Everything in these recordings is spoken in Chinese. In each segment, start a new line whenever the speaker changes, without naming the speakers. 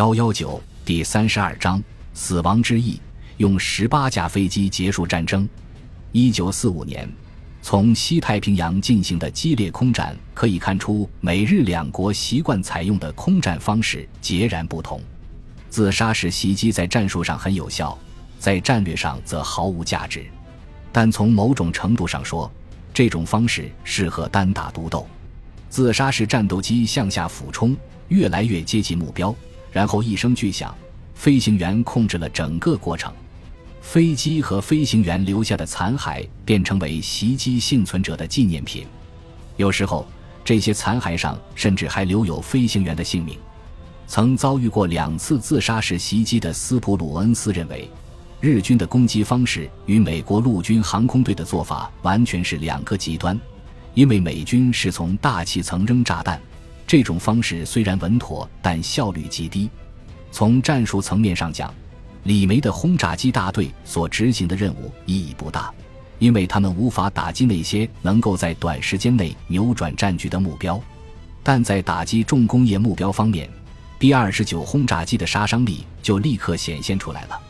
幺幺九第三十二章死亡之翼，用十八架飞机结束战争。一九四五年，从西太平洋进行的激烈空战可以看出，美日两国习惯采用的空战方式截然不同。自杀式袭击在战术上很有效，在战略上则毫无价值。但从某种程度上说，这种方式适合单打独斗。自杀式战斗机向下俯冲，越来越接近目标，然后一声巨响，飞行员控制了整个过程。飞机和飞行员留下的残骸便成为袭击幸存者的纪念品。有时候，这些残骸上甚至还留有飞行员的姓名。曾遭遇过两次自杀式袭击的斯普鲁恩斯认为。日军的攻击方式与美国陆军航空队的做法完全是两个极端，因为美军是从大气层扔炸弹，这种方式虽然稳妥，但效率极低。从战术层面上讲，李梅的轰炸机大队所执行的任务意义不大，因为他们无法打击那些能够在短时间内扭转战局的目标。但在打击重工业目标方面，B 二十九轰炸机的杀伤力就立刻显现出来了。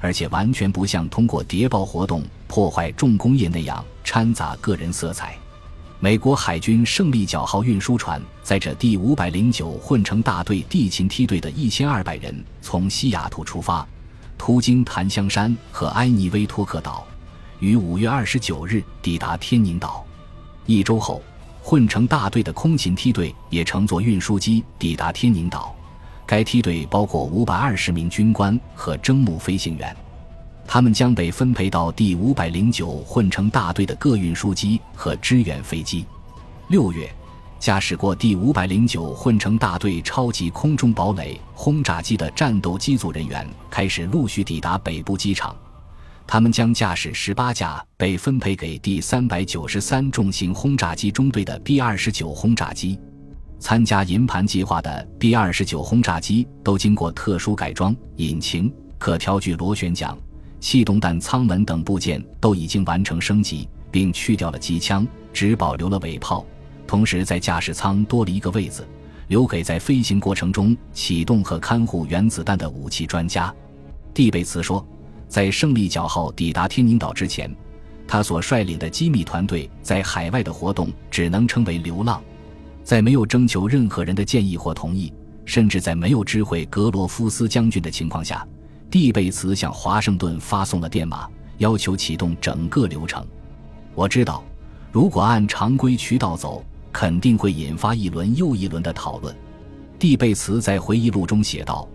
而且完全不像通过谍报活动破坏重工业那样掺杂个人色彩。美国海军胜利角号运输船载着第五百零九混成大队地勤梯队的一千二百人从西雅图出发，途经檀香山和埃尼威托克岛，于五月二十九日抵达天宁岛。一周后，混成大队的空勤梯队也乘坐运输机抵达天宁岛。该梯队包括五百二十名军官和征募飞行员，他们将被分配到第五百零九混成大队的各运输机和支援飞机。六月，驾驶过第五百零九混成大队超级空中堡垒轰炸机的战斗机组人员开始陆续抵达北部机场，他们将驾驶十八架被分配给第三百九十三重型轰炸机中队的 B 二十九轰炸机。参加银盘计划的 B 二十九轰炸机都经过特殊改装，引擎、可调距螺旋桨、气动弹舱门等部件都已经完成升级，并去掉了机枪，只保留了尾炮。同时，在驾驶舱多了一个位子，留给在飞行过程中启动和看护原子弹的武器专家。蒂贝茨说，在胜利角号抵达天宁岛之前，他所率领的机密团队在海外的活动只能称为流浪。在没有征求任何人的建议或同意，甚至在没有知会格罗夫斯将军的情况下，蒂贝茨向华盛顿发送了电码，要求启动整个流程。我知道，如果按常规渠道走，肯定会引发一轮又一轮的讨论。蒂贝茨在回忆录中写道：“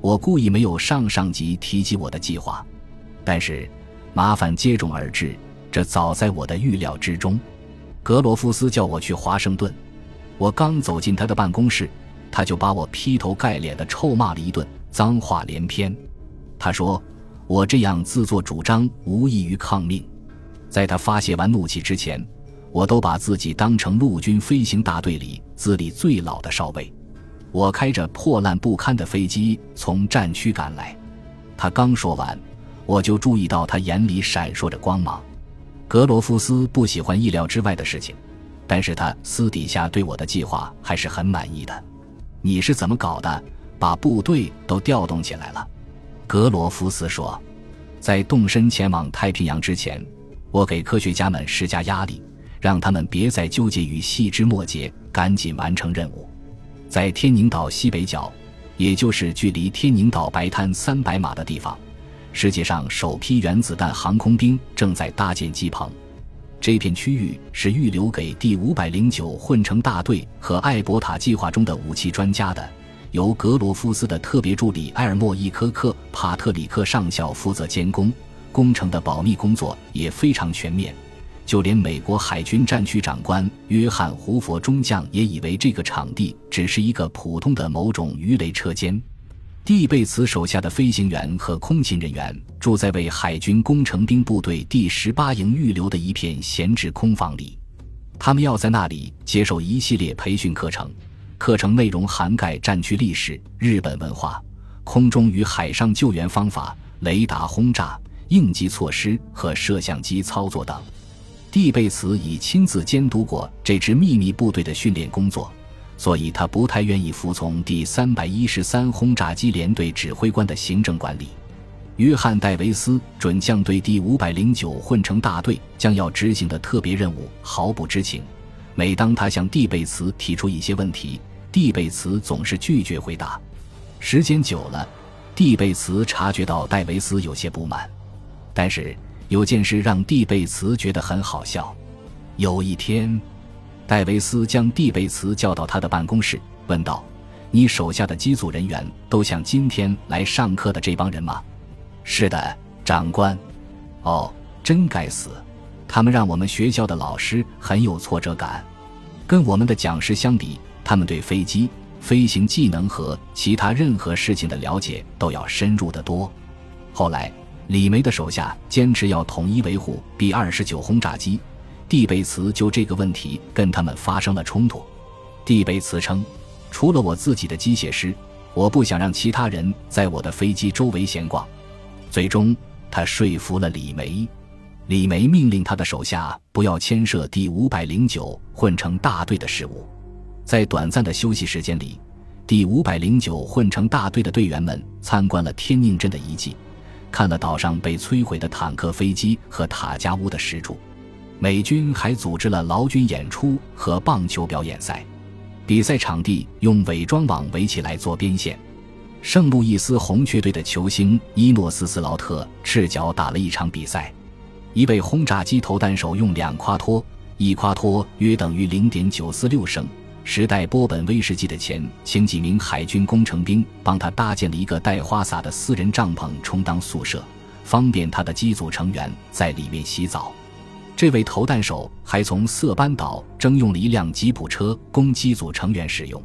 我故意没有上上级提及我的计划，但是麻烦接踵而至，这早在我的预料之中。格罗夫斯叫我去华盛顿。”我刚走进他的办公室，他就把我劈头盖脸的臭骂了一顿，脏话连篇。他说我这样自作主张无异于抗命。在他发泄完怒气之前，我都把自己当成陆军飞行大队里资历最老的少尉。我开着破烂不堪的飞机从战区赶来。他刚说完，我就注意到他眼里闪烁着光芒。格罗夫斯不喜欢意料之外的事情。但是他私底下对我的计划还是很满意的。你是怎么搞的？把部队都调动起来了？格罗夫斯说，在动身前往太平洋之前，我给科学家们施加压力，让他们别再纠结于细枝末节，赶紧完成任务。在天宁岛西北角，也就是距离天宁岛白滩三百码的地方，世界上首批原子弹航空兵正在搭建机棚。这片区域是预留给第五百零九混成大队和艾伯塔计划中的武器专家的，由格罗夫斯的特别助理埃尔莫伊科克帕特里克上校负责监工。工程的保密工作也非常全面，就连美国海军战区长官约翰胡佛中将也以为这个场地只是一个普通的某种鱼雷车间。蒂贝茨手下的飞行员和空勤人员住在为海军工程兵部队第十八营预留的一片闲置空房里，他们要在那里接受一系列培训课程，课程内容涵盖战区历史、日本文化、空中与海上救援方法、雷达轰炸、应急措施和摄像机操作等。蒂贝茨已亲自监督过这支秘密部队的训练工作。所以他不太愿意服从第三百一十三轰炸机联队指挥官的行政管理。约翰·戴维斯准将对第五百零九混成大队将要执行的特别任务毫不知情。每当他向蒂贝茨提出一些问题，蒂贝茨总是拒绝回答。时间久了，蒂贝茨察觉到戴维斯有些不满。但是有件事让蒂贝茨觉得很好笑。有一天，戴维斯将蒂贝茨叫到他的办公室，问道：“你手下的机组人员都像今天来上课的这帮人吗？”“是的，长官。”“哦，真该死！他们让我们学校的老师很有挫折感。跟我们的讲师相比，他们对飞机、飞行技能和其他任何事情的了解都要深入得多。”后来，李梅的手下坚持要统一维护 B 二十九轰炸机。蒂贝茨就这个问题跟他们发生了冲突。蒂贝茨称：“除了我自己的机械师，我不想让其他人在我的飞机周围闲逛。”最终，他说服了李梅。李梅命令他的手下不要牵涉第五百零九混成大队的事务。在短暂的休息时间里，第五百零九混成大队的队员们参观了天宁镇的遗迹，看了岛上被摧毁的坦克、飞机和塔加屋的石柱。美军还组织了劳军演出和棒球表演赛，比赛场地用伪装网围起来做边线。圣路易斯红雀队的球星伊诺斯斯劳特赤脚打了一场比赛。一位轰炸机投弹手用两夸托，一夸托约等于零点九四六升时代波本威士忌的钱，请几名海军工程兵帮他搭建了一个带花洒的私人帐篷，充当宿舍，方便他的机组成员在里面洗澡。这位投弹手还从色班岛征用了一辆吉普车供机组成员使用。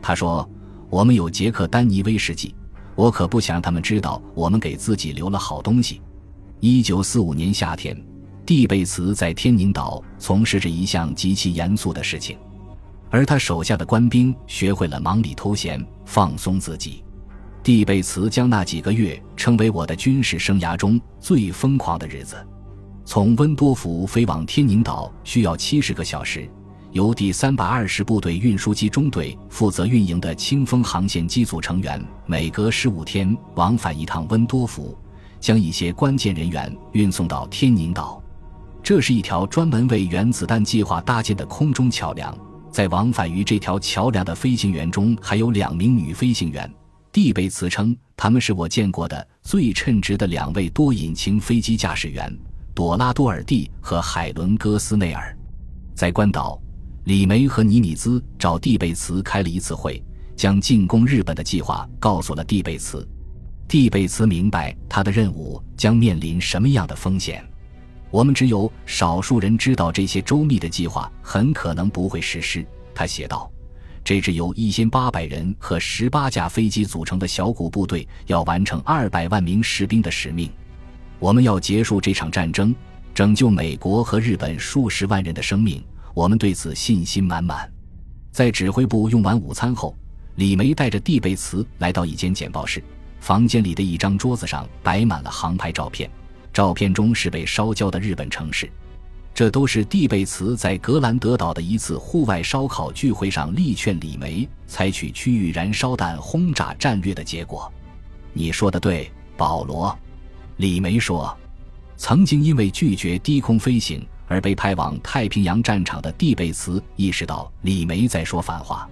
他说：“我们有杰克丹尼威士忌，我可不想让他们知道我们给自己留了好东西。”一九四五年夏天，蒂贝茨在天宁岛从事着一项极其严肃的事情，而他手下的官兵学会了忙里偷闲，放松自己。蒂贝茨将那几个月称为我的军事生涯中最疯狂的日子。从温多福飞往天宁岛需要七十个小时。由第三百二十部队运输机中队负责运营的清风航线机组成员，每隔十五天往返一趟温多福，将一些关键人员运送到天宁岛。这是一条专门为原子弹计划搭建的空中桥梁。在往返于这条桥梁的飞行员中，还有两名女飞行员。蒂贝茨称，他们是我见过的最称职的两位多引擎飞机驾驶员。朵拉多尔蒂和海伦戈斯内尔，在关岛，李梅和尼米兹找蒂贝茨开了一次会，将进攻日本的计划告诉了蒂贝茨。蒂贝茨明白他的任务将面临什么样的风险。我们只有少数人知道这些周密的计划很可能不会实施，他写道。这支由一千八百人和十八架飞机组成的小股部队要完成二百万名士兵的使命。我们要结束这场战争，拯救美国和日本数十万人的生命，我们对此信心满满。在指挥部用完午餐后，李梅带着蒂贝茨来到一间简报室，房间里的一张桌子上摆满了航拍照片，照片中是被烧焦的日本城市，这都是蒂贝茨在格兰德岛的一次户外烧烤聚会上力劝李梅采取区域燃烧弹轰炸战略的结果。你说的对，保罗。李梅说：“曾经因为拒绝低空飞行而被派往太平洋战场的蒂贝茨意识到李梅在说反话，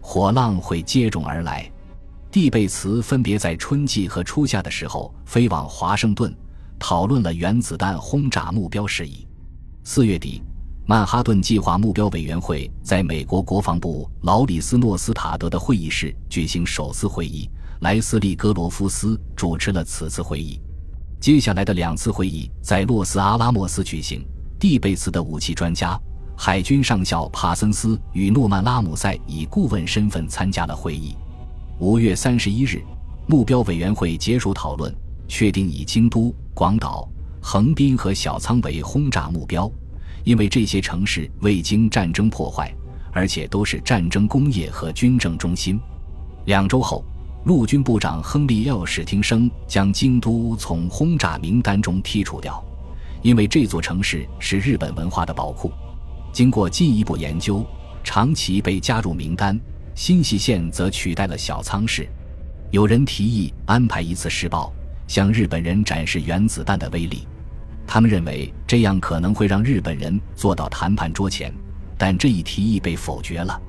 火浪会接踵而来。蒂贝茨分别在春季和初夏的时候飞往华盛顿，讨论了原子弹轰炸目标事宜。四月底，曼哈顿计划目标委员会在美国国防部劳里斯诺斯塔德的会议室举行首次会议，莱斯利戈罗夫斯主持了此次会议。”接下来的两次会议在洛斯阿拉莫斯举行。蒂贝茨的武器专家、海军上校帕森斯与诺曼拉姆塞以顾问身份参加了会议。五月三十一日，目标委员会结束讨论，确定以京都、广岛、横滨和小仓为轰炸目标，因为这些城市未经战争破坏，而且都是战争工业和军政中心。两周后。陆军部长亨利· ·L. 史汀生将京都从轰炸名单中剔除掉，因为这座城市是日本文化的宝库。经过进一步研究，长崎被加入名单，新舄县则取代了小仓市。有人提议安排一次试爆，向日本人展示原子弹的威力。他们认为这样可能会让日本人坐到谈判桌前，但这一提议被否决了。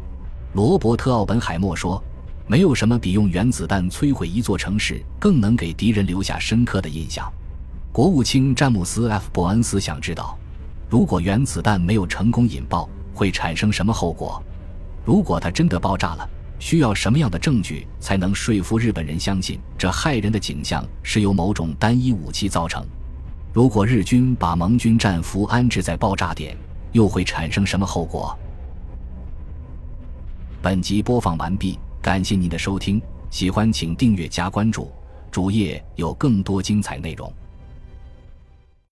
罗伯特·奥本海默说：“没有什么比用原子弹摧毁一座城市更能给敌人留下深刻的印象。”国务卿詹姆斯 ·F· 伯恩斯想知道，如果原子弹没有成功引爆，会产生什么后果？如果它真的爆炸了？需要什么样的证据才能说服日本人相信这骇人的景象是由某种单一武器造成？如果日军把盟军战俘安置在爆炸点，又会产生什么后果？本集播放完毕，感谢您的收听，喜欢请订阅加关注，主页有更多精彩内容。